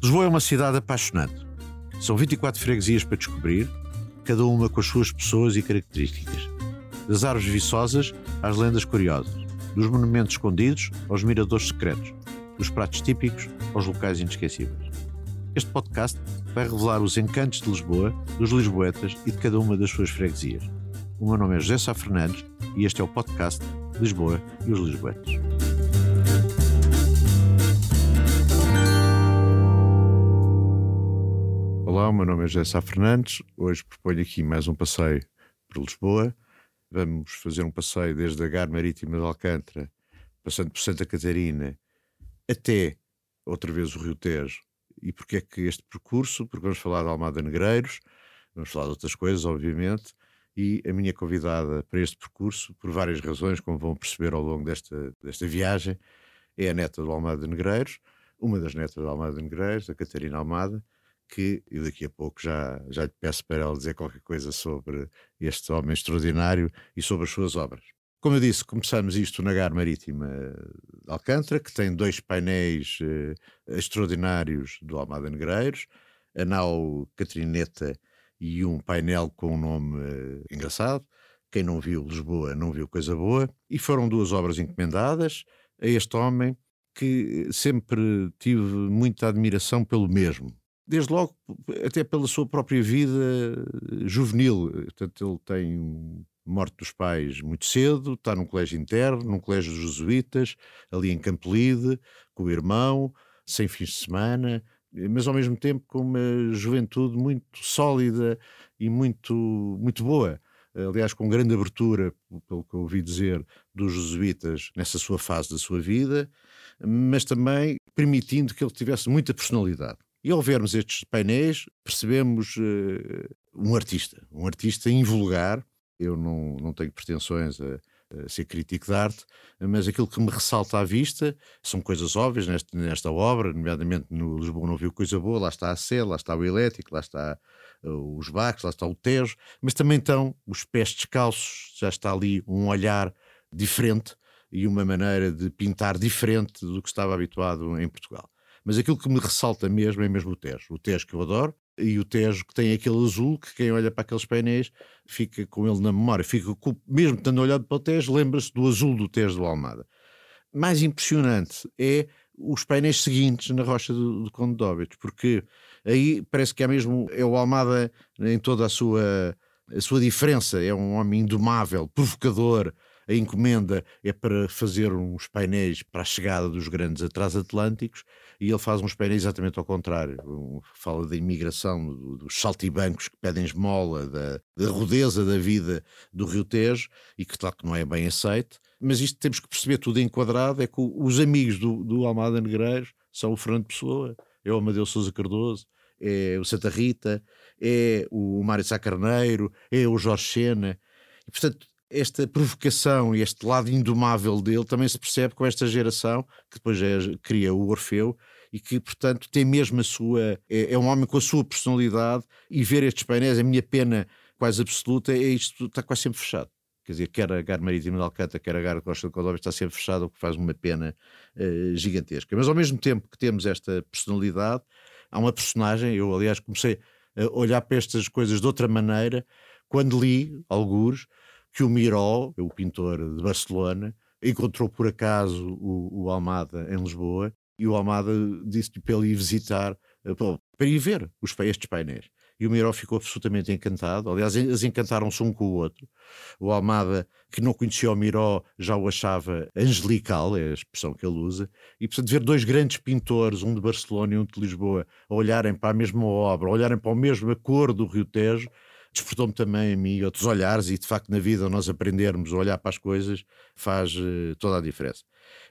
Lisboa é uma cidade apaixonante. São 24 freguesias para descobrir, cada uma com as suas pessoas e características. Das árvores viçosas às lendas curiosas, dos monumentos escondidos aos miradores secretos, dos pratos típicos aos locais inesquecíveis. Este podcast vai revelar os encantos de Lisboa, dos lisboetas e de cada uma das suas freguesias. O meu nome é José Sá Fernandes e este é o podcast Lisboa e os Lisboetas. Olá, o meu nome é José Sá Fernandes. Hoje proponho aqui mais um passeio por Lisboa. Vamos fazer um passeio desde a Gar Marítima de Alcântara, passando por Santa Catarina, até outra vez o Rio Tejo. E porquê é que este percurso? Porque vamos falar de Almada Negreiros, vamos falar de outras coisas, obviamente, e a minha convidada para este percurso, por várias razões, como vão perceber ao longo desta, desta viagem, é a neta do Almada Negreiros, uma das netas do Almada Negreiros, a Catarina Almada, que eu daqui a pouco já, já lhe peço para ela dizer qualquer coisa sobre este homem extraordinário e sobre as suas obras. Como eu disse, começamos isto na Gar Marítima de Alcântara, que tem dois painéis eh, extraordinários do Almada Negreiros, a nau Catrineta e um painel com um nome uh, engraçado. Quem não viu Lisboa não viu coisa boa. E foram duas obras encomendadas a este homem que sempre tive muita admiração pelo mesmo. Desde logo, até pela sua própria vida juvenil. Portanto, ele tem morte dos pais muito cedo, está num colégio interno, num colégio dos jesuítas, ali em Campolide, com o irmão, sem fins de semana, mas ao mesmo tempo com uma juventude muito sólida e muito, muito boa. Aliás, com grande abertura, pelo que ouvi dizer, dos jesuítas nessa sua fase da sua vida, mas também permitindo que ele tivesse muita personalidade. E ao vermos estes painéis, percebemos uh, um artista, um artista invulgar. Eu não, não tenho pretensões a, ser crítico de arte, mas aquilo que me ressalta à vista são coisas óbvias nesta, nesta obra, nomeadamente no Lisboa não viu coisa boa, lá está a Sé, lá está o Elétrico, lá está uh, os Baques, lá está o Tejo, mas também estão os pés descalços, já está ali um olhar diferente e uma maneira de pintar diferente do que estava habituado em Portugal. Mas aquilo que me ressalta mesmo é mesmo o Tejo. O Tejo que eu adoro, e o Tejo que tem aquele azul que quem olha para aqueles painéis fica com ele na memória, fica com, mesmo tendo olhado para o Tejo, lembra-se do azul do Tejo do Almada. Mais impressionante é os painéis seguintes na Rocha do, do Conde de Óbitos, porque aí parece que é mesmo é o Almada em toda a sua a sua diferença, é um homem indomável, provocador, a encomenda é para fazer uns painéis para a chegada dos grandes transatlânticos e ele faz uns painéis exatamente ao contrário. Fala da imigração, dos saltibancos que pedem esmola, da, da rudeza da vida do Rio Tejo e que, claro, que não é bem aceito. Mas isto temos que perceber tudo enquadrado: é que os amigos do, do Almada Negreiros são o Fernando Pessoa, é o Amadeu Souza Cardoso, é o Santa Rita, é o Mário Sá Carneiro, é o Jorge Sena. E, portanto, esta provocação e este lado indomável dele também se percebe com esta geração que depois é, cria o Orfeu e que, portanto, tem mesmo a sua. É, é, um homem com a sua personalidade e ver estes painéis, a minha pena quase absoluta é isto, está quase sempre fechado. Quer dizer, quer a Gar Marítima de Alcântara, quer a Gar Costa de Cordóvia está sempre fechado, o que faz uma pena uh, gigantesca. Mas ao mesmo tempo que temos esta personalidade, há uma personagem, eu aliás comecei a olhar para estas coisas de outra maneira quando li, alguns, que o Miró, o pintor de Barcelona, encontrou por acaso o, o Almada em Lisboa e o Almada disse-lhe para ele ir visitar, eh, para ir ver os, estes painéis. E o Miró ficou absolutamente encantado. Aliás, eles encantaram-se um com o outro. O Almada, que não conhecia o Miró, já o achava angelical, é a expressão que ele usa. E, portanto, ver dois grandes pintores, um de Barcelona e um de Lisboa, a olharem para a mesma obra, a olharem para a mesma cor do Rio Tejo, despertou-me também a mim outros olhares e de facto na vida nós aprendermos a olhar para as coisas faz uh, toda a diferença.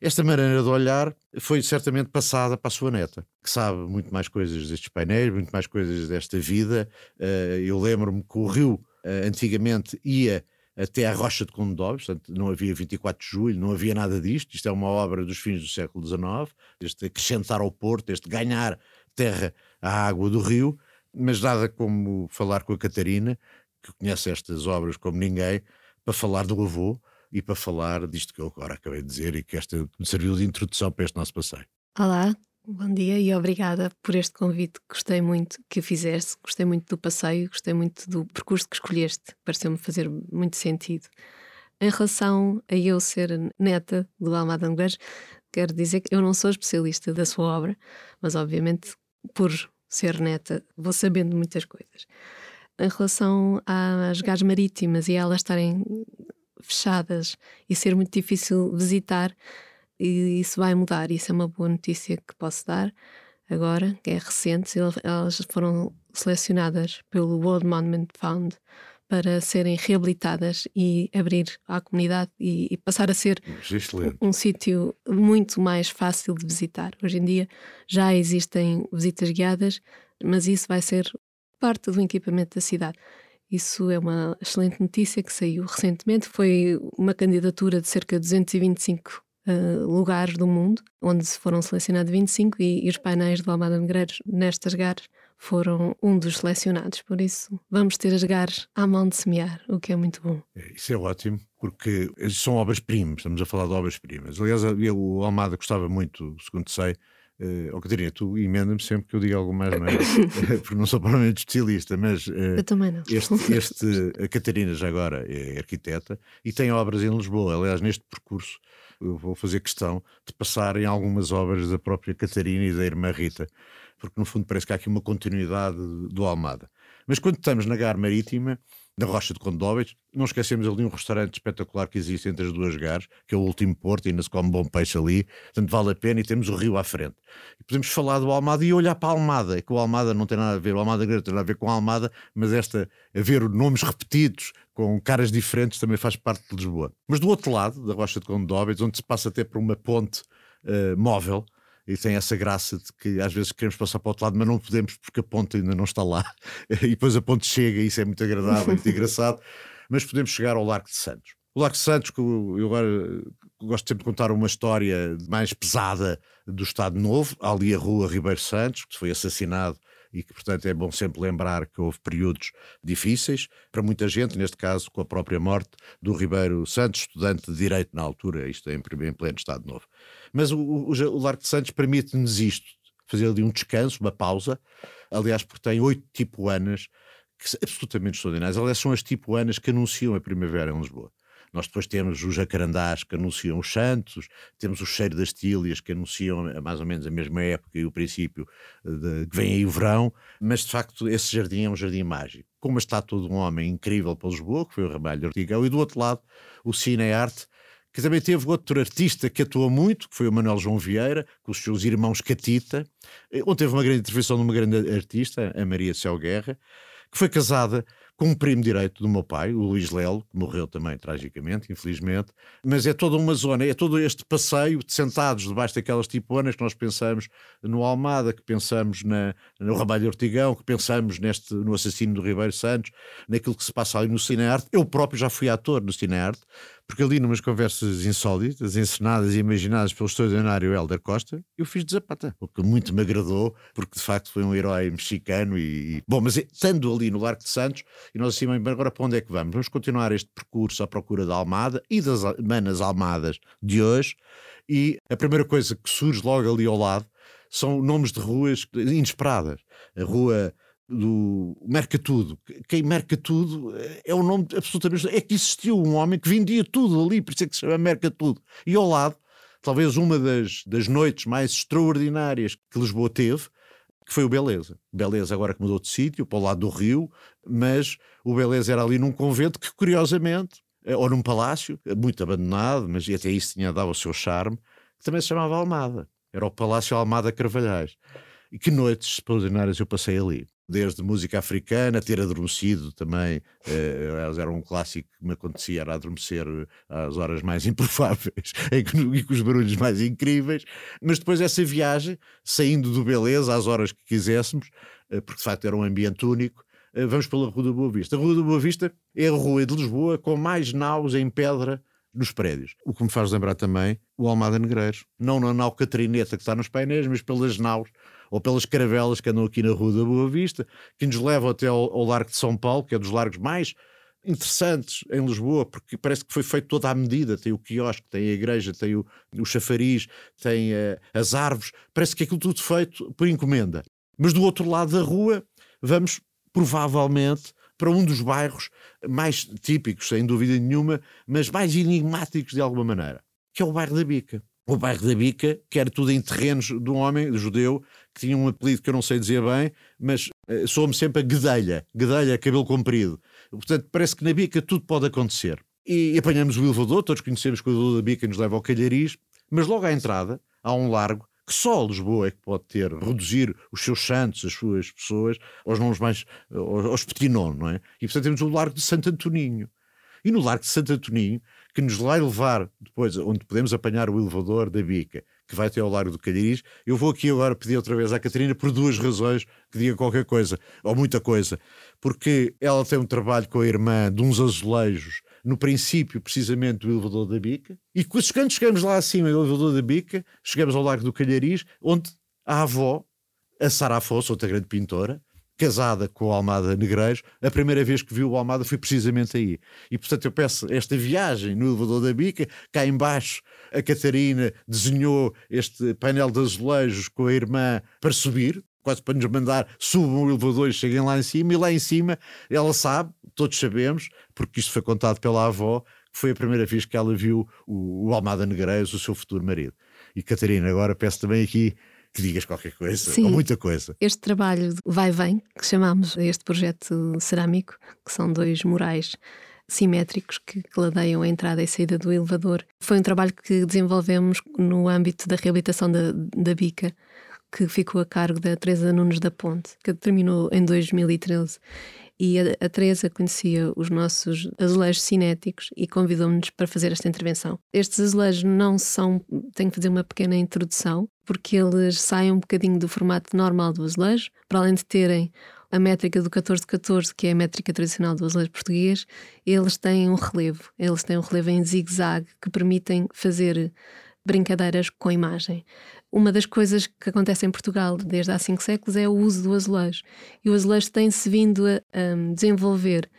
Esta maneira de olhar foi certamente passada para a sua neta, que sabe muito mais coisas destes painéis, muito mais coisas desta vida. Uh, eu lembro-me que o rio uh, antigamente ia até à Rocha de Condóis, portanto não havia 24 de julho, não havia nada disto, isto é uma obra dos fins do século XIX, este acrescentar ao porto, este ganhar terra à água do rio, mas nada como falar com a Catarina, que conhece estas obras como ninguém, para falar do avô e para falar disto que eu agora acabei de dizer e que esta me serviu de introdução para este nosso passeio. Olá, Bom dia e obrigada por este convite. Gostei muito que fizeste, gostei muito do passeio, gostei muito do percurso que escolheste. Pareceu-me fazer muito sentido. Em relação a eu ser neta do Almada Anglês, quero dizer que eu não sou especialista da sua obra, mas obviamente por ser neta vou sabendo muitas coisas. Em relação às gás marítimas e elas estarem fechadas e ser muito difícil visitar, e isso vai mudar. Isso é uma boa notícia que posso dar agora, que é recente. Elas foram selecionadas pelo World Monument Fund para serem reabilitadas e abrir à comunidade e, e passar a ser um, um sítio muito mais fácil de visitar. Hoje em dia já existem visitas guiadas, mas isso vai ser parte do equipamento da cidade. Isso é uma excelente notícia que saiu recentemente. Foi uma candidatura de cerca de 225 uh, lugares do mundo, onde foram selecionados 25 e, e os painéis do Almada Negreiros nestas gares foram um dos selecionados. Por isso, vamos ter as gares à mão de semear, o que é muito bom. É, isso é ótimo, porque são obras-primas, estamos a falar de obras-primas. Aliás, eu, o Almada gostava muito, segundo sei, Uh, oh, Catarina, tu emenda-me sempre que eu diga algo mais, não é? porque não sou provavelmente estilista, mas. Uh, eu também não. Este, este, a Catarina já agora é arquiteta e tem obras em Lisboa. Aliás, neste percurso eu vou fazer questão de passar em algumas obras da própria Catarina e da irmã Rita, porque no fundo parece que há aqui uma continuidade do Almada. Mas quando estamos na Gar Marítima, na Rocha de Condóveis, não esquecemos ali um restaurante espetacular que existe entre as duas gares, que é o Último Porto, e ainda se come bom peixe ali, portanto vale a pena e temos o rio à frente. E podemos falar do Almada e olhar para a Almada, que o Almada não tem nada a ver, o Almada Grande tem nada a ver com a Almada, mas esta, a ver nomes repetidos, com caras diferentes, também faz parte de Lisboa. Mas do outro lado, da Rocha de Condóveis, onde se passa até por uma ponte uh, móvel, e tem essa graça de que às vezes queremos passar para o outro lado, mas não podemos porque a ponte ainda não está lá. e depois a ponte chega e isso é muito agradável, muito engraçado. Mas podemos chegar ao Largo de Santos. O Largo de Santos, que eu agora gosto sempre de contar uma história mais pesada do Estado Novo, ali a rua Ribeiro Santos, que foi assassinado e que, portanto, é bom sempre lembrar que houve períodos difíceis para muita gente, neste caso com a própria morte do Ribeiro Santos, estudante de Direito na altura, isto é em pleno Estado Novo. Mas o, o, o Largo de Santos permite-nos isto, fazer ali um descanso, uma pausa, aliás, porque tem oito tipuanas que são absolutamente extraordinárias. Aliás, são as tipuanas que anunciam a primavera em Lisboa. Nós depois temos os jacarandás que anunciam os santos, temos o cheiro das tílias que anunciam mais ou menos a mesma época e o princípio de, que vem aí o verão, mas de facto esse jardim é um jardim mágico. Com uma estátua de um homem incrível para Lisboa, que foi o Ramalho Ortigão, e do outro lado o Cine Arte, que também teve outro artista que atuou muito, que foi o Manuel João Vieira, com os seus irmãos Catita, eh, onde teve uma grande intervenção de uma grande artista, a Maria Céu Guerra, que foi casada com um primo direito do meu pai, o Luís Lelo, que morreu também tragicamente, infelizmente. Mas é toda uma zona, é todo este passeio de sentados debaixo daquelas tipoanas que nós pensamos no Almada, que pensamos na, no Ramalho Ortigão, que pensamos neste, no assassino do Ribeiro Santos, naquilo que se passa ali no Cinearte. Eu próprio já fui ator no Cinearte, porque ali, numas conversas insólitas, encenadas e imaginadas pelo extraordinário Helder Costa, eu fiz de Zapata, o que muito me agradou, porque de facto foi um herói mexicano e. Bom, mas estando ali no Largo de Santos, e nós assim, agora para onde é que vamos? Vamos continuar este percurso à procura da Almada e das manas Almadas de hoje, e a primeira coisa que surge logo ali ao lado são nomes de ruas inesperadas. A rua do Merca Tudo. Quem merca tudo é o nome absolutamente. É que existiu um homem que vendia tudo ali, por isso é que se chama Merca Tudo. E ao lado, talvez uma das, das noites mais extraordinárias que Lisboa teve, que foi o Beleza. Beleza agora que mudou de sítio, para o lado do Rio, mas o Beleza era ali num convento que, curiosamente, eh, ou num palácio, muito abandonado, mas até isso tinha dado o seu charme, que também se chamava Almada. Era o Palácio Almada Carvalhais. E que noites extraordinárias eu passei ali desde música africana, ter adormecido também, eh, era um clássico que me acontecia, era adormecer às horas mais improváveis e com os barulhos mais incríveis, mas depois essa viagem, saindo do Beleza às horas que quiséssemos, eh, porque de facto era um ambiente único, eh, vamos pela Rua da Boa Vista. A Rua da Boa Vista é a rua de Lisboa com mais naus em pedra nos prédios. O que me faz lembrar também o Almada Negreiros. Não na nau Catrineta que está nos painéis, mas pelas naus ou pelas caravelas que andam aqui na Rua da Boa Vista, que nos levam até ao, ao Largo de São Paulo, que é dos largos mais interessantes em Lisboa, porque parece que foi feito toda à medida. Tem o quiosque, tem a igreja, tem o, o chafariz, tem uh, as árvores. Parece que aquilo tudo feito por encomenda. Mas do outro lado da rua, vamos provavelmente para um dos bairros mais típicos, sem dúvida nenhuma, mas mais enigmáticos de alguma maneira, que é o bairro da Bica. O bairro da Bica, que era tudo em terrenos de um homem de judeu, que tinha um apelido que eu não sei dizer bem, mas uh, soube-me sempre a Guedelha, Guedelha, cabelo comprido. Portanto, parece que na Bica tudo pode acontecer. E, e apanhamos o elevador, todos conhecemos que o elevador da Bica nos leva ao Calhariz, mas logo à entrada há um largo que só Lisboa é que pode ter, reduzir os seus santos, as suas pessoas, aos nomes mais, aos, aos petinon, não é? E portanto temos o Largo de Santo Antoninho. E no Largo de Santo Antoninho, que nos vai levar depois, onde podemos apanhar o elevador da Bica, que vai até ao Largo do Calhariz, eu vou aqui agora pedir outra vez à Catarina por duas razões que diga qualquer coisa, ou muita coisa. Porque ela tem um trabalho com a irmã de uns azulejos no princípio, precisamente, do elevador da Bica. E quando chegamos lá acima do elevador da Bica, chegamos ao Largo do Calhariz, onde a avó, a Sara Afonso, outra grande pintora, casada com o Almada Negreiros, a primeira vez que viu o Almada foi precisamente aí. E portanto eu peço esta viagem no elevador da Bica, cá embaixo a Catarina desenhou este painel de azulejos com a irmã para subir, quase para nos mandar subam o elevador e cheguem lá em cima, e lá em cima ela sabe, todos sabemos, porque isto foi contado pela avó, que foi a primeira vez que ela viu o, o Almada Negreiros, o seu futuro marido. E Catarina, agora peço também aqui que digas qualquer coisa, Sim, ou muita coisa. Este trabalho vai-vem, que chamamos este projeto cerâmico, que são dois murais simétricos que, que ladeiam a entrada e saída do elevador. Foi um trabalho que desenvolvemos no âmbito da reabilitação da, da bica que ficou a cargo da Teresa Nunes da Ponte, que terminou em 2013. E a, a Teresa conhecia os nossos azulejos cinéticos e convidou-nos para fazer esta intervenção. Estes azulejos não são. Tenho que fazer uma pequena introdução, porque eles saem um bocadinho do formato normal do azulejo, para além de terem a métrica do 14-14, que é a métrica tradicional do azulejo português, eles têm um relevo. Eles têm um relevo em zigue-zague que permitem fazer brincadeiras com a imagem. Uma das coisas que acontece em Portugal desde há cinco séculos é o uso do azulejo. E o azulejo tem-se vindo a, a, desenvolver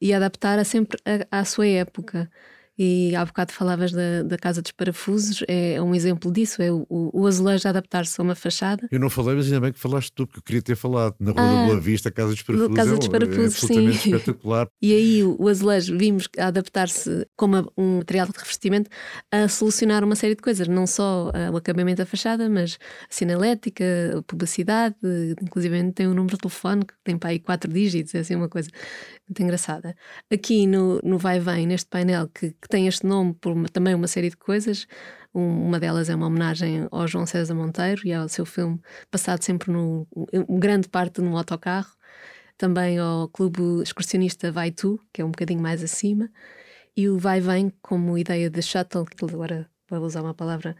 e a adaptar a sempre à sua época. E há bocado falavas da, da Casa dos Parafusos, é um exemplo disso, é o, o azulejo adaptar-se a uma fachada. Eu não falei, mas ainda bem que falaste tu, porque eu queria ter falado na Rua ah, da Boa Vista, a Casa dos Parafusos. Casa dos Parafusos, é, é absolutamente sim. espetacular. E aí o azulejo vimos adaptar-se como um material de revestimento a solucionar uma série de coisas, não só o acabamento da fachada, mas a sinalética, a publicidade, inclusive tem um número de telefone que tem para aí quatro dígitos, é assim uma coisa muito engraçada. Aqui no, no Vai Vem, neste painel que que tem este nome por uma, também uma série de coisas. Um, uma delas é uma homenagem ao João César Monteiro e ao seu filme passado sempre no grande parte no autocarro. Também ao clube excursionista Vai Tu, que é um bocadinho mais acima, e o Vai Vem como ideia de shuttle, que agora vou usar uma palavra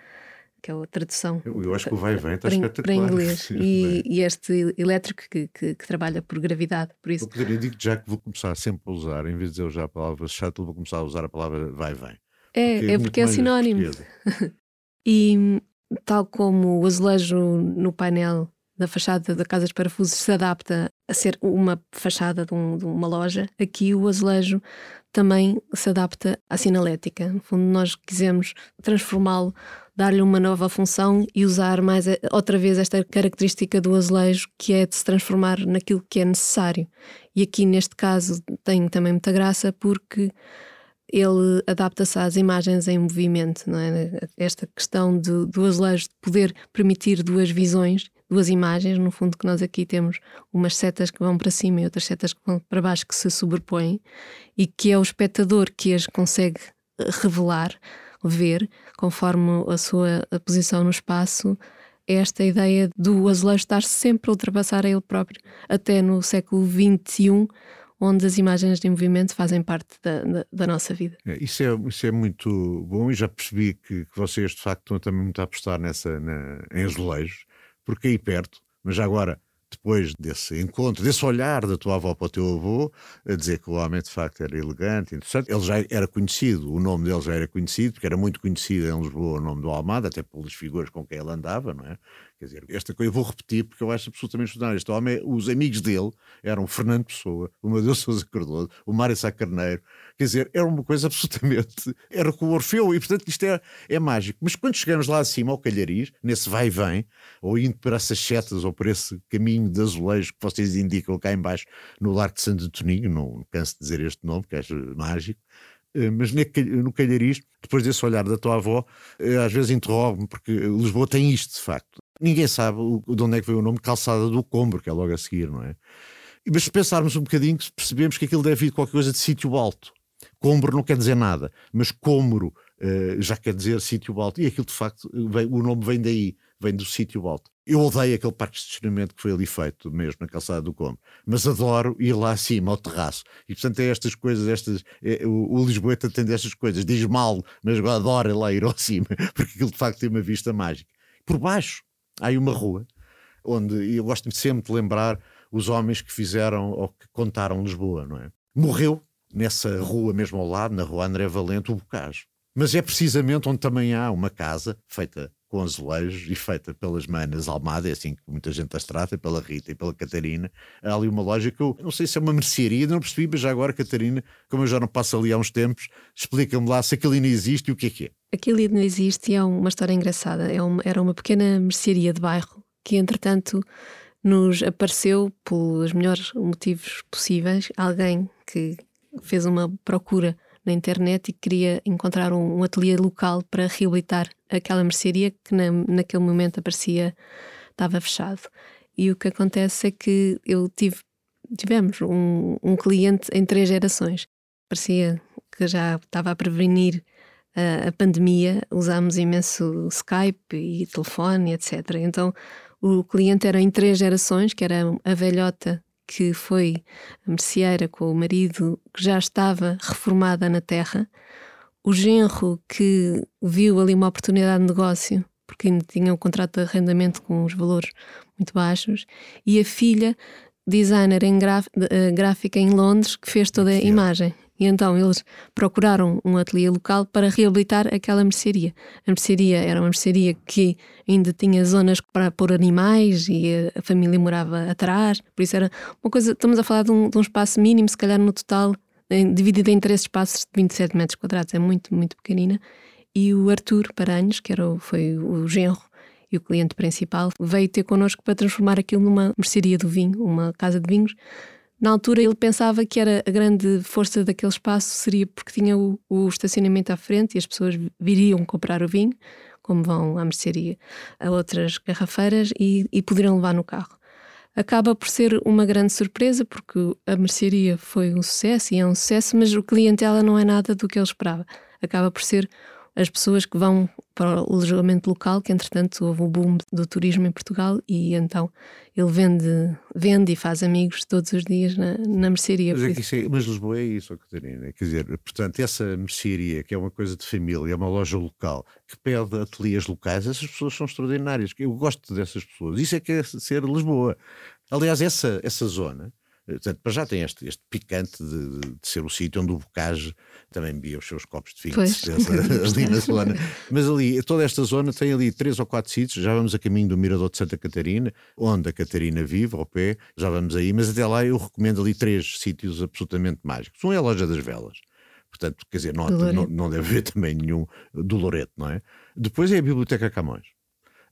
que é a tradução. Eu, eu acho que o vai vem está espetacular. Para inglês. E, e, este elétrico que, que, que, trabalha por gravidade, por isso. Eu poderia dizer já que vou começar sempre a usar, em vez de dizer já a palavra shuttle, vou começar a usar a palavra vai vem. É, porque é, é porque é sinónimo. e tal como o azulejo no painel da fachada da Casa dos Parafusos se adapta a ser uma fachada de, um, de, uma loja, aqui o azulejo também se adapta à sinalética. No fundo, nós quisemos transformá-lo dar-lhe uma nova função e usar mais eh, outra vez esta característica do azulejo que é de se transformar naquilo que é necessário. E aqui neste caso tem também muita graça porque ele adapta-se às imagens em movimento, não é? Esta questão do azulejo de poder permitir duas visões, duas imagens, no fundo que nós aqui temos umas setas que vão para cima e outras setas que vão para baixo que se sobrepõem e que é o espectador que as consegue revelar ver, conforme a sua posição no espaço, esta ideia do azulejo estar sempre a ultrapassar a ele próprio, até no século XXI, onde as imagens de movimento fazem parte da, da, da nossa vida. É, isso, é, isso é muito bom e já percebi que, que vocês de facto estão também muito a apostar nessa, na, em azulejos, porque aí perto, mas já agora depois desse encontro, desse olhar da tua avó para o teu avô, a dizer que o homem de facto era elegante, interessante. Ele já era conhecido, o nome dele já era conhecido, porque era muito conhecido em Lisboa o nome do Almada, até pelas figuras com quem ele andava, não é? Quer dizer, esta coisa eu vou repetir porque eu acho absolutamente extraordinário. Este homem, os amigos dele eram Fernando Pessoa, o Madeus Sousa Cardoso, o Mário Sá Carneiro. Quer dizer, era uma coisa absolutamente. Era com o Orfeu e, portanto, isto é, é mágico. Mas quando chegamos lá acima, ao Calhariz, nesse vai e vem, ou indo para essas setas ou por esse caminho de azulejo que vocês indicam cá embaixo no Largo de Santo Antoninho, não canso de dizer este nome, que é mágico mas no Calhariz, depois desse olhar da tua avó, eh, às vezes interrogo-me, porque Lisboa tem isto, de facto. Ninguém sabe de onde é que veio o nome Calçada do Combro, que é logo a seguir, não é? Mas se pensarmos um bocadinho, percebemos que aquilo deve vir de qualquer coisa de sítio alto. Combro não quer dizer nada, mas Combro uh, já quer dizer sítio alto. E aquilo, de facto, o nome vem daí, vem do sítio alto. Eu odeio aquele parque de estacionamento que foi ali feito, mesmo na calçada do Combro, mas adoro ir lá acima, ao terraço. E portanto é estas coisas, estas, é, o, o Lisboeta tem destas coisas, diz mal, mas adora lá ir ao cima, porque aquilo de facto tem uma vista mágica. Por baixo há aí uma rua onde eu gosto sempre de lembrar os homens que fizeram ou que contaram Lisboa, não é? Morreu nessa rua mesmo ao lado, na rua André Valente, o Bocage. Mas é precisamente onde também há uma casa feita com azulejos e feita pelas manas Almada, é assim que muita gente as trata, pela Rita e pela Catarina. Há ali uma loja que eu não sei se é uma mercearia, não percebi, mas já agora, Catarina, como eu já não passo ali há uns tempos, explica-me lá se aquilo ainda existe e o que é que é. Aquilo ainda existe e é uma história engraçada. É uma, era uma pequena mercearia de bairro que, entretanto, nos apareceu, pelos melhores motivos possíveis, alguém que fez uma procura na internet e queria encontrar um, um ateliê local para reabilitar aquela mercearia que na, naquele momento aparecia estava fechado. E o que acontece é que eu tive tivemos um, um cliente em três gerações. Parecia que já estava a prevenir a, a pandemia, usámos imenso Skype e telefone, etc. Então o cliente era em três gerações, que era a velhota que foi a merceeira com o marido que já estava reformada na terra, o genro que viu ali uma oportunidade de negócio, porque ainda tinha um contrato de arrendamento com os valores muito baixos, e a filha, designer em eh, gráfica em Londres, que fez toda a imagem. E então eles procuraram um ateliê local para reabilitar aquela mercearia. A mercearia era uma mercearia que ainda tinha zonas para pôr animais e a família morava atrás, por isso era uma coisa. Estamos a falar de um, de um espaço mínimo, se calhar no total, em, dividido em três espaços de 27 metros quadrados, é muito, muito pequenina. E o Arthur Paranhos, que era o, foi o genro e o cliente principal, veio ter connosco para transformar aquilo numa mercearia do vinho, uma casa de vinhos na altura ele pensava que era a grande força daquele espaço seria porque tinha o, o estacionamento à frente e as pessoas viriam comprar o vinho, como vão à mercearia, a outras garrafeiras e, e poderiam levar no carro. Acaba por ser uma grande surpresa porque a mercearia foi um sucesso e é um sucesso, mas o clientela não é nada do que ele esperava. Acaba por ser as pessoas que vão para o alojamento local, que entretanto houve o boom do turismo em Portugal e então ele vende, vende e faz amigos todos os dias na, na mercearia. Mas, é é, mas Lisboa é isso, Catarina. Quer dizer, portanto, essa mercearia, que é uma coisa de família, é uma loja local, que pede ateliês locais, essas pessoas são extraordinárias. Eu gosto dessas pessoas. Isso é que é ser Lisboa. Aliás, essa, essa zona Portanto, para já tem este, este picante de, de, ser o sítio onde o Bocage também bebia os seus copos de vinho, ali na zona. Mas ali, toda esta zona tem ali três ou quatro sítios. Já vamos a caminho do Mirador de Santa Catarina, onde a Catarina vive, ao pé, já vamos aí. Mas até lá eu recomendo ali três sítios absolutamente mágicos. Um é a Loja das Velas. Portanto, quer dizer, não, não, não deve haver também nenhum do Loreto, não é? Depois é a Biblioteca Camões.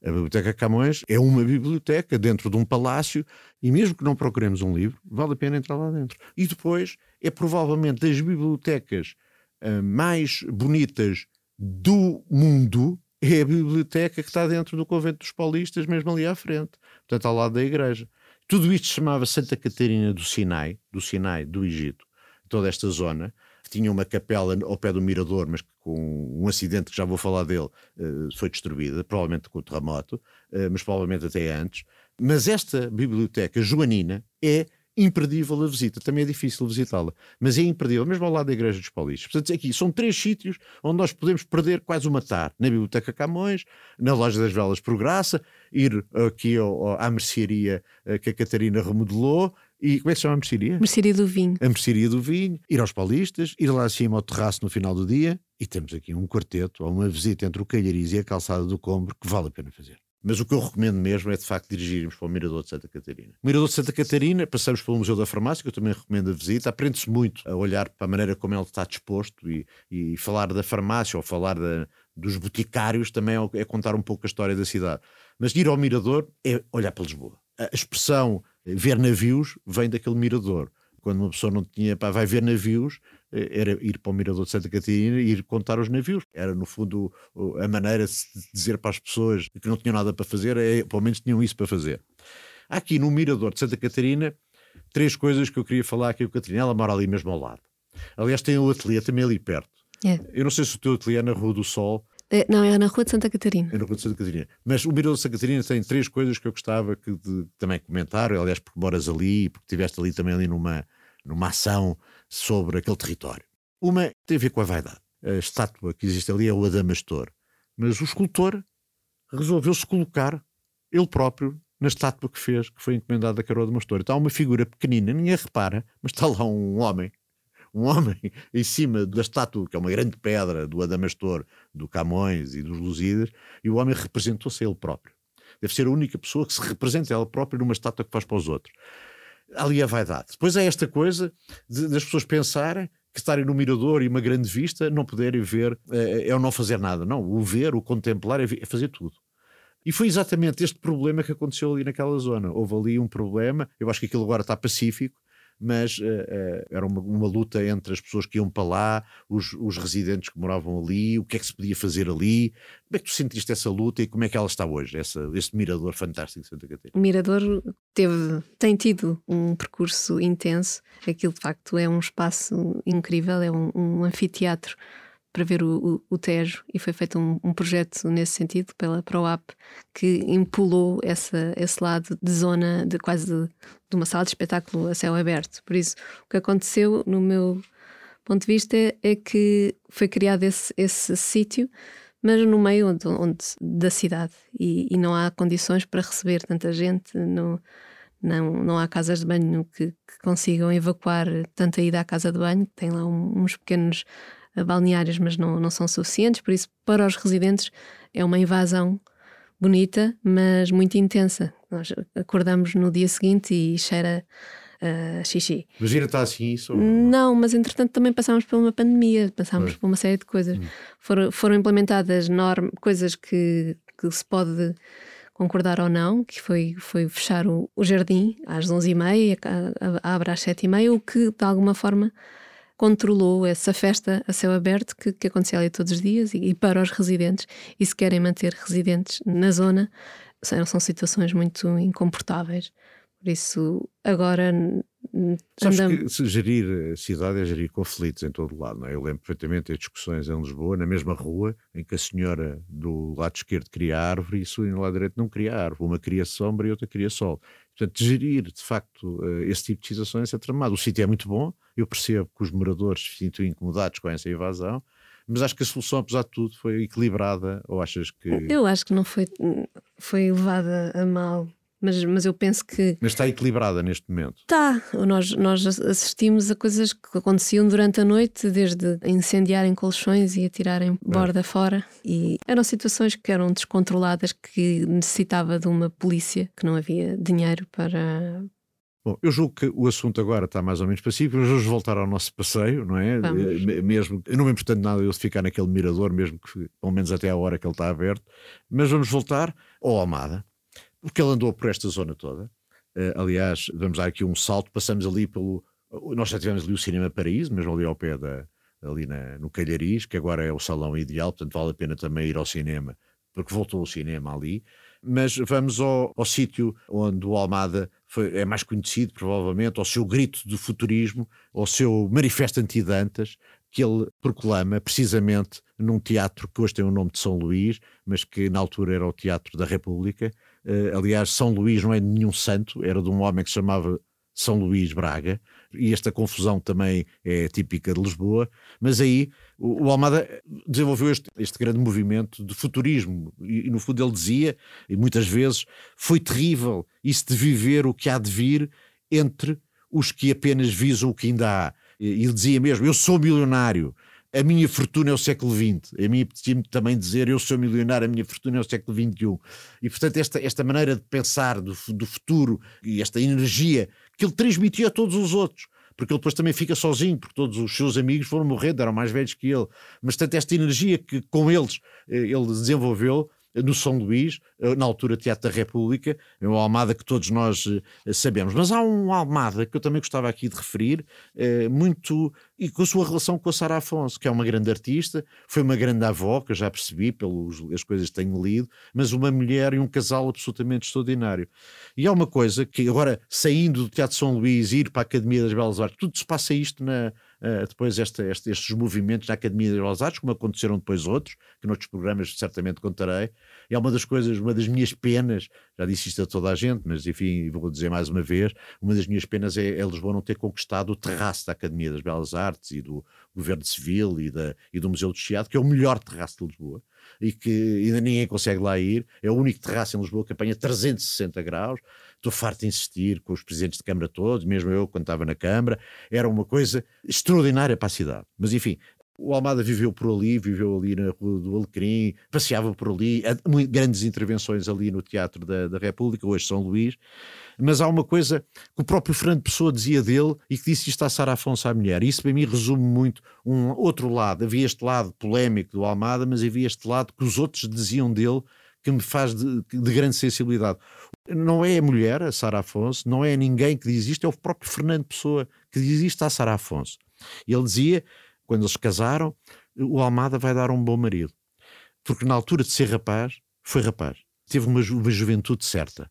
A Biblioteca Camões é uma biblioteca dentro de um palácio e mesmo que não procuremos um livro, vale a pena entrar lá dentro. E depois é provavelmente das bibliotecas uh, mais bonitas do mundo, é a biblioteca que está dentro do convento dos paulistas, mesmo ali à frente, portanto ao lado da igreja. Tudo isto se chamava Santa Catarina do Sinai, do Sinai, do Egito, toda esta zona, tinha uma capela ao pé do mirador, mas que com um acidente que já vou falar dele eh, foi destruída, provavelmente com o terremoto, eh, mas provavelmente até antes. Mas esta biblioteca joanina é imperdível a visita. Também é difícil visitá-la, mas é imperdível, mesmo ao lado da Igreja dos Paulistas. Portanto, aqui são três sítios onde nós podemos perder quase uma tarde. Na Biblioteca Camões, na Loja das Velas por Graça, ir aqui ao, à mercearia eh, que a Catarina remodelou e como é que se chama a mercearia? Mercearia do Vinho. A mercearia do Vinho, ir aos Paulistas, ir lá acima ao terraço no final do dia e temos aqui um quarteto ou uma visita entre o Calhariz e a calçada do Combro que vale a pena fazer. Mas o que eu recomendo mesmo é de facto dirigirmos para o Mirador de Santa Catarina. O Mirador de Santa Catarina, passamos pelo Museu da Farmácia, que eu também recomendo a visita. Aprende-se muito a olhar para a maneira como ele está disposto e, e falar da farmácia ou falar da, dos boticários também é, é contar um pouco a história da cidade. Mas ir ao Mirador é olhar para Lisboa. A expressão ver navios vem daquele Mirador quando uma pessoa não tinha, pá, vai ver navios, eh, era ir para o Mirador de Santa Catarina e ir contar os navios. Era, no fundo, a maneira de dizer para as pessoas que não tinham nada para fazer, é, pelo menos tinham isso para fazer. Aqui no Mirador de Santa Catarina, três coisas que eu queria falar aqui com a Catarina. Ela mora ali mesmo ao lado. Aliás, tem o ateliê também ali perto. É. Eu não sei se o teu ateliê é na Rua do Sol. É, não, é na Rua de Santa Catarina. É na Rua de Santa Catarina. Mas o Mirador de Santa Catarina tem três coisas que eu gostava que de, também comentar. Aliás, porque moras ali, porque estiveste ali também ali numa, numa ação sobre aquele território. Uma tem a ver com a vaidade. A estátua que existe ali é o Adamastor. Mas o escultor resolveu-se colocar ele próprio na estátua que fez, que foi encomendada a Carol Adamastor. Então há uma figura pequenina, ninguém repara, mas está lá um homem, um homem em cima da estátua, que é uma grande pedra do Adamastor, do Camões e dos Lusíadas, e o homem representou-se a ele próprio. Deve ser a única pessoa que se representa a ela própria numa estátua que faz para os outros ali a vaidade. Depois é esta coisa de, das pessoas pensarem que estarem no mirador e uma grande vista não poderem ver é, é o não fazer nada. Não, o ver, o contemplar é, é fazer tudo. E foi exatamente este problema que aconteceu ali naquela zona. Houve ali um problema, eu acho que aquilo agora está pacífico, mas uh, uh, era uma, uma, luta entre as pessoas que iam para lá, os, os, residentes que moravam ali, o que é que se podia fazer ali. Como é que tu sentiste essa luta e como é que ela está hoje, essa, esse mirador fantástico de Santa Catarina? O mirador teve, tem tido um percurso intenso. Aquilo de facto é um espaço incrível, é um, um anfiteatro para ver o, o, o, Tejo e foi feito um, um, projeto nesse sentido pela ProApp que impulou essa, esse lado de zona de quase de, de, uma sala de espetáculo a céu aberto. Por isso, o que aconteceu no meu ponto de vista é, é que foi criado esse, esse sítio, mas no meio onde, onde da cidade e, e, não há condições para receber tanta gente. No, não, não há casas de banho que, que consigam evacuar tanta ida à casa de banho. Tem lá um, uns pequenos balneários, mas não, não são suficientes, por isso, para os residentes, é uma invasão bonita, mas muito intensa. Nós acordamos no dia seguinte e cheira uh, xixi. Mas ainda está assim isso? Não, mas entretanto também passámos por uma pandemia, passámos por uma série de coisas. Hum. Foram, foram implementadas norm, coisas que, que se pode concordar ou não, que foi, foi fechar o, o jardim às 11h30, abre às 7h30, o que de alguma forma controlou essa festa a céu aberto que, que acontecia ali todos os dias e, e, para os residentes, e se querem manter residentes na zona, são, são situações muito incomportáveis. Por isso, agora. Sabes que gerir a cidade é gerir conflitos em todo lado, não é? Eu lembro perfeitamente as discussões em Lisboa, na mesma rua, em que a senhora do lado esquerdo queria árvore e a no lado direito não queria árvore. Uma queria sombra e outra queria sol. Portanto, gerir, de facto, eh, esse tipo de situações é tramado. O sítio é muito bom, eu percebo que os moradores se sintam incomodados com essa invasão, mas acho que a solução, apesar de tudo, foi equilibrada. Ou achas que. Eu acho que não foi, foi levada a mal mas, mas eu penso que. Mas está equilibrada neste momento. Está. Nós, nós assistimos a coisas que aconteciam durante a noite, desde incendiarem colchões e atirarem borda é. fora. E eram situações que eram descontroladas, que necessitava de uma polícia, que não havia dinheiro para, Bom, eu julgo que o assunto agora está mais ou menos pacífico, mas vamos voltar ao nosso passeio, não é? Vamos. Eh, mesmo, não me importa nada eu ficar naquele mirador, mesmo que pelo menos até a hora que ele está aberto, mas vamos voltar ao Almada porque ele andou por esta zona toda. Uh, aliás, vamos dar aqui um salto, passamos ali pelo. Nós já tivemos ali o Cinema Paraíso, mesmo ali ao pé da. ali na, no Calhariz, que agora é o salão ideal, portanto vale a pena também ir ao cinema, porque voltou o cinema ali. Mas vamos ao, ao sítio onde o Almada foi, é mais conhecido, provavelmente, ao seu grito de futurismo, ao seu manifesto anti-Dantas, que ele proclama precisamente num teatro que hoje tem o nome de São Luís, mas que na altura era o Teatro da República, Uh, aliás, São Luís não é nenhum santo, era de um homem que se chamava São Luís Braga, e esta confusão também é típica de Lisboa, mas aí o, Almada desenvolveu este, este, grande movimento de futurismo, e, e, no fundo ele dizia, e muitas vezes, foi terrível isso de viver o que há de vir entre os que apenas visam o que ainda há. E ele dizia mesmo: Eu sou milionário, a minha fortuna é o século XX. A mim apetecia-me também dizer eu sou milionário, a minha fortuna é o século XXI. E portanto, esta, esta maneira de pensar do, do futuro e esta energia que ele transmitia a todos os outros porque ele depois também fica sozinho, porque todos os seus amigos foram morrendo, eram mais velhos que ele. Mas tanto esta energia que com eles eh, ele desenvolveu no São Luís, eh, na altura Teatro da República, é uma Almada que todos nós eh, sabemos. Mas há um Almada que eu também gostava aqui de referir, eh, muito, e com a sua relação com a Sara Afonso, que é uma grande artista, foi uma grande avó, que eu já percebi pelas coisas que tenho lido, mas uma mulher e um casal absolutamente extraordinário. E há uma coisa que agora, saindo do Teatro São Luís, ir para a Academia das Belas Artes, tudo se passa isto na uh, depois esta, este, estes movimentos na Academia das Artes, como aconteceram depois outros, que noutros programas certamente contarei. É uma das coisas, uma das minhas penas, já disse isto a toda a gente, mas enfim, vou dizer mais uma vez, uma das minhas penas é, é Lisboa não ter conquistado o terraço da Academia das Belas Artes e do Governo Civil e, da, e do Museu do Chiado, que é o melhor terraço de Lisboa e que ainda ninguém consegue lá ir. É o único terraço em Lisboa que apanha 360 graus. Estou farto de insistir com os presidentes de Câmara todos, mesmo eu quando estava na Câmara. Era uma coisa extraordinária para a cidade. Mas enfim, o Almada viveu por ali, viveu ali na Rua do Alecrim, passeava por ali, grandes intervenções ali no Teatro da, da República, hoje São Luís. Mas há uma coisa que o próprio Fernando Pessoa dizia dele e que disse isto a Sara Afonso à mulher. Isso para mim resume muito um outro lado. Havia este lado polémico do Almada, mas havia este lado que os outros diziam dele que me faz de, de grande sensibilidade. Não é a mulher, a Sara Afonso, não é ninguém que diz isto, é o próprio Fernando Pessoa que diz isto à Sara Afonso. Ele dizia quando eles casaram, o Almada vai dar um bom marido. Porque na altura de ser rapaz, foi rapaz. Teve uma, ju uma juventude certa.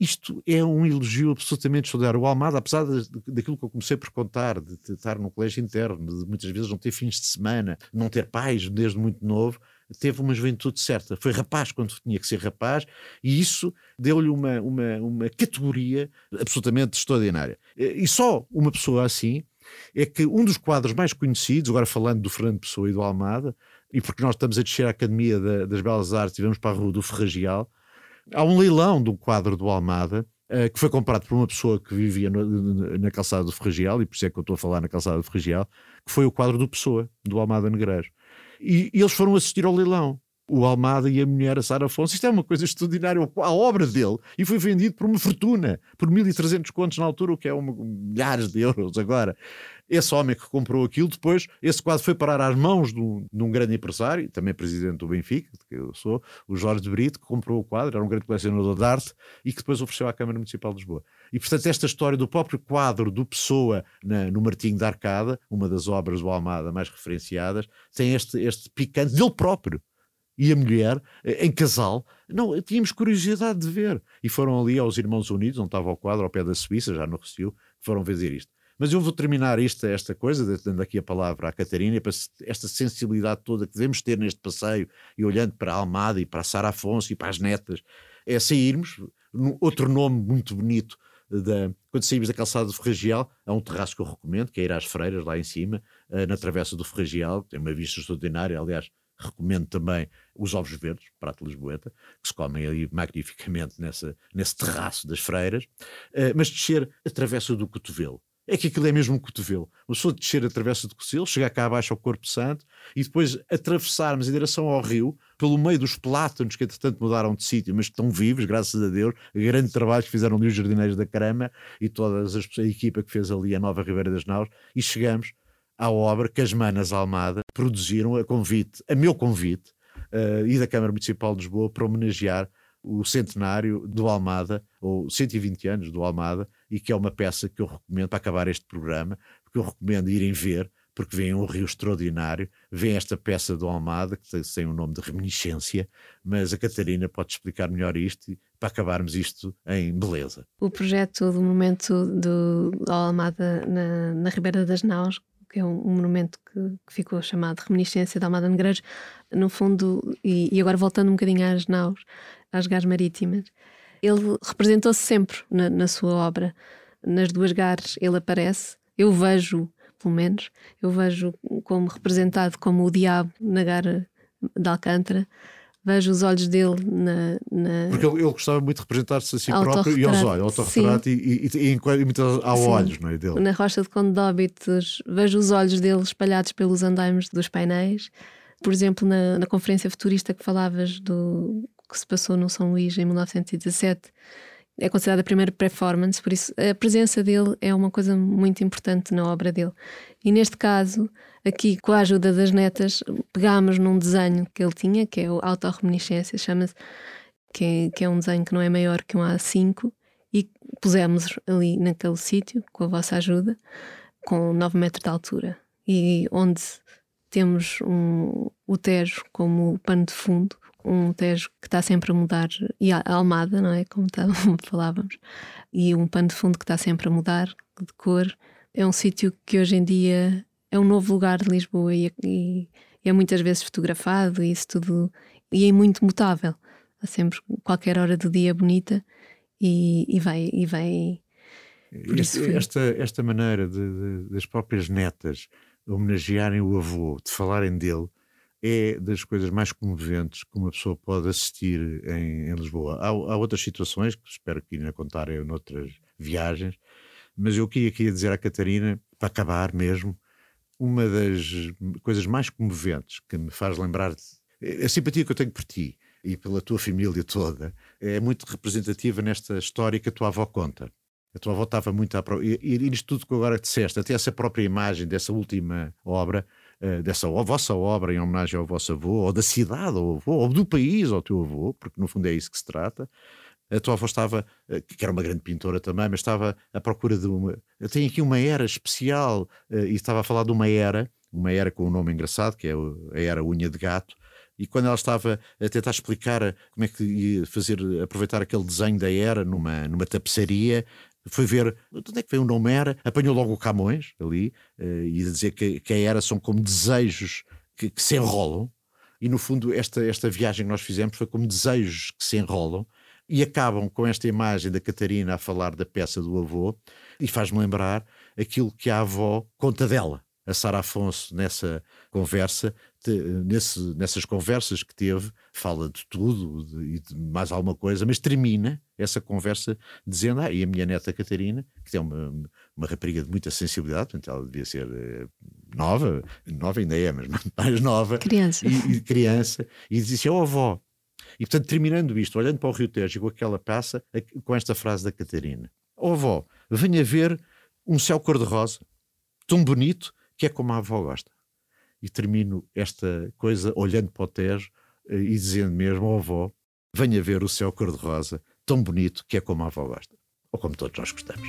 Isto é um elogio absolutamente extraordinário. O Almada, apesar de, daquilo que eu comecei por contar, de, de estar no colégio interno, de muitas vezes não ter fins de semana, não ter pais desde muito novo, teve uma juventude certa. Foi rapaz quando tinha que ser rapaz e isso deu-lhe uma, uma, uma categoria absolutamente extraordinária. E só uma pessoa assim é que um dos quadros mais conhecidos, agora falando do Fernando Pessoa e do Almada, e porque nós estamos a descer a Academia da, das Belas Artes e vamos para a Rua do Ferragial, há um leilão de um quadro do Almada uh, que foi comprado por uma pessoa que vivia no, na calçada do Ferragial, e por isso é que eu estou a falar na calçada do Ferragial, que foi o quadro do Pessoa, do Almada Negreiros. E, e eles foram assistir ao leilão o Almada e a mulher, a Sara Afonso. Isto é uma coisa extraordinária, a obra dele. E foi vendido por uma fortuna, por 1.300 contos na altura, o que é uma, milhares de euros agora. Esse homem que comprou aquilo, depois, esse quadro foi parar às mãos de um, de um grande empresário, também presidente do Benfica, que eu sou, o Jorge Brito, que comprou o quadro, era um grande colecionador de arte e que depois ofereceu à Câmara Municipal de Lisboa. E, portanto, esta história do próprio quadro do Pessoa na, no Martinho da Arcada, uma das obras do Almada mais referenciadas, tem este, este picante dele próprio e a mulher, eh, em casal, não, tínhamos curiosidade de ver. E foram ali aos Irmãos Unidos, onde estava o quadro, ao pé da Suíça, já no Recio, foram ver isto. Mas eu vou terminar esta, esta coisa, dando aqui a palavra à Catarina, para esta sensibilidade toda que devemos ter neste passeio, e olhando para a Almada e para a Sara Afonso e para as netas, é sairmos, outro nome muito bonito, da, quando saímos da calçada do Ferragial, há um terraço que eu recomendo, que é ir às Freiras, lá em cima, eh, na travessa do Ferragial, tem uma vista extraordinária, aliás, recomendo também os ovos verdes, prato lisboeta, que se comem ali magnificamente nessa, nesse terraço das freiras, uh, mas descer a travessa do cotovelo. É que aquilo é mesmo um cotovelo. Uma pessoa descer a travessa do cotovelo, chegar cá abaixo ao Corpo Santo e depois atravessarmos em direção ao rio, pelo meio dos plátanos que entretanto mudaram de sítio, mas que estão vivos, graças a Deus. Grande trabalho que fizeram ali os jardineiros da Carama e toda a equipa que fez ali a Nova Ribeira das Naus e chegamos à obra que as Manas Almada produziram a convite, a meu convite, uh, e da Câmara Municipal de Lisboa para homenagear o centenário do Almada, ou 120 anos do Almada, e que é uma peça que eu recomendo para acabar este programa, porque eu recomendo irem ver, porque vem um rio extraordinário, vem esta peça do Almada, que tem o nome de Reminiscência, mas a Catarina pode explicar melhor isto para acabarmos isto em beleza. O projeto do momento do Almada na, na Ribeira das Naus que é um, um monumento que, que, ficou chamado Reminiscência da Almada Negreiros, no fundo, e, e, agora voltando um bocadinho às naus, às gares marítimas, ele representou-se sempre na, na, sua obra. Nas duas gares ele aparece, eu vejo, pelo menos, eu vejo como representado como o diabo na gara de Alcântara, vejo os olhos dele na. na... Porque ele, ele, gostava muito de representar-se a si próprio e aos olhos, autorretrato e, e, e, e, e aos olhos não é, dele. Na Rocha de Conde de Óbitos, vejo os olhos dele espalhados pelos andaimes dos painéis. Por exemplo, na, na conferência futurista que falavas do que se passou no São Luís em 1917 é considerada a primeira performance, por isso a presença dele é uma coisa muito importante na obra dele. E neste caso, aqui com a ajuda das netas, pegámos num desenho que ele tinha, que é o Autorreminiscência, chama-se, que, é, que é um desenho que não é maior que um A5, e pusemos ali naquele sítio, com a vossa ajuda, com 9 metros de altura. E onde temos um, o Tejo como pano de fundo, um Tejo que está sempre a mudar, e a Almada, não é? Como, tá, falávamos, e um pano de fundo que está sempre a mudar de cor. É um sítio que hoje em dia é um novo lugar de Lisboa e, e, e é muitas vezes fotografado e isso tudo, e é muito mutável. Há sempre qualquer hora do dia bonita e, e vai. E vai este, esta, esta maneira de, de, das próprias netas homenagearem o avô, de falarem dele, é das coisas mais comoventes que uma pessoa pode assistir em, em Lisboa. Há, há, outras situações que espero que ainda contarem noutras viagens, mas eu queria, queria dizer à Catarina, para acabar mesmo, uma das coisas mais comoventes que me faz lembrar a simpatia que eu tenho por ti e pela tua família toda é muito representativa nesta história que a tua avó conta. A tua avó estava muito à prova. E, e nisto tudo que agora disseste, até essa própria imagem dessa última obra, uh, dessa vossa obra em homenagem ao vosso avô, ou da cidade ao avô, ou do país ao teu avô, porque no fundo é isso que se trata. A tua avó estava, uh, que era uma grande pintora também, mas estava à procura de uma. Eu tenho aqui uma era especial, uh, e estava a falar de uma era, uma era com um nome engraçado, que é a era Unha de Gato, e quando ela estava a tentar explicar como é que ia fazer, aproveitar aquele desenho da era numa, numa tapeçaria, foi ver de onde é que veio o nome Era, apanhou logo o Camões ali uh, e dizer que, que a Era são como desejos que, que, se enrolam. E no fundo, esta, esta viagem que nós fizemos foi como desejos que se enrolam e acabam com esta imagem da Catarina a falar da peça do avô e faz-me lembrar aquilo que a avó conta dela. A Sara Afonso, nessa conversa, nesse, nessas conversas que teve, fala de tudo e de mais alguma coisa, mas termina essa conversa dizendo: Ah, e a minha neta Catarina, que é uma, uma rapariga de muita sensibilidade, portanto ela devia ser uh, nova, nova ainda é, mas mais nova, criança, e, e criança, e disse: Oh avó. E portanto, terminando isto, olhando para o Rio Tejo com aquela passa, com esta frase da Catarina: Oh avó, venha ver um céu cor-de-rosa, tão bonito que é como a avó gosta e termino esta coisa olhando para o Tejo eh, e dizendo mesmo ao avó: venha ver o céu cor-de-rosa, tão bonito que é como a avó gosta, ou como todos nós gostamos.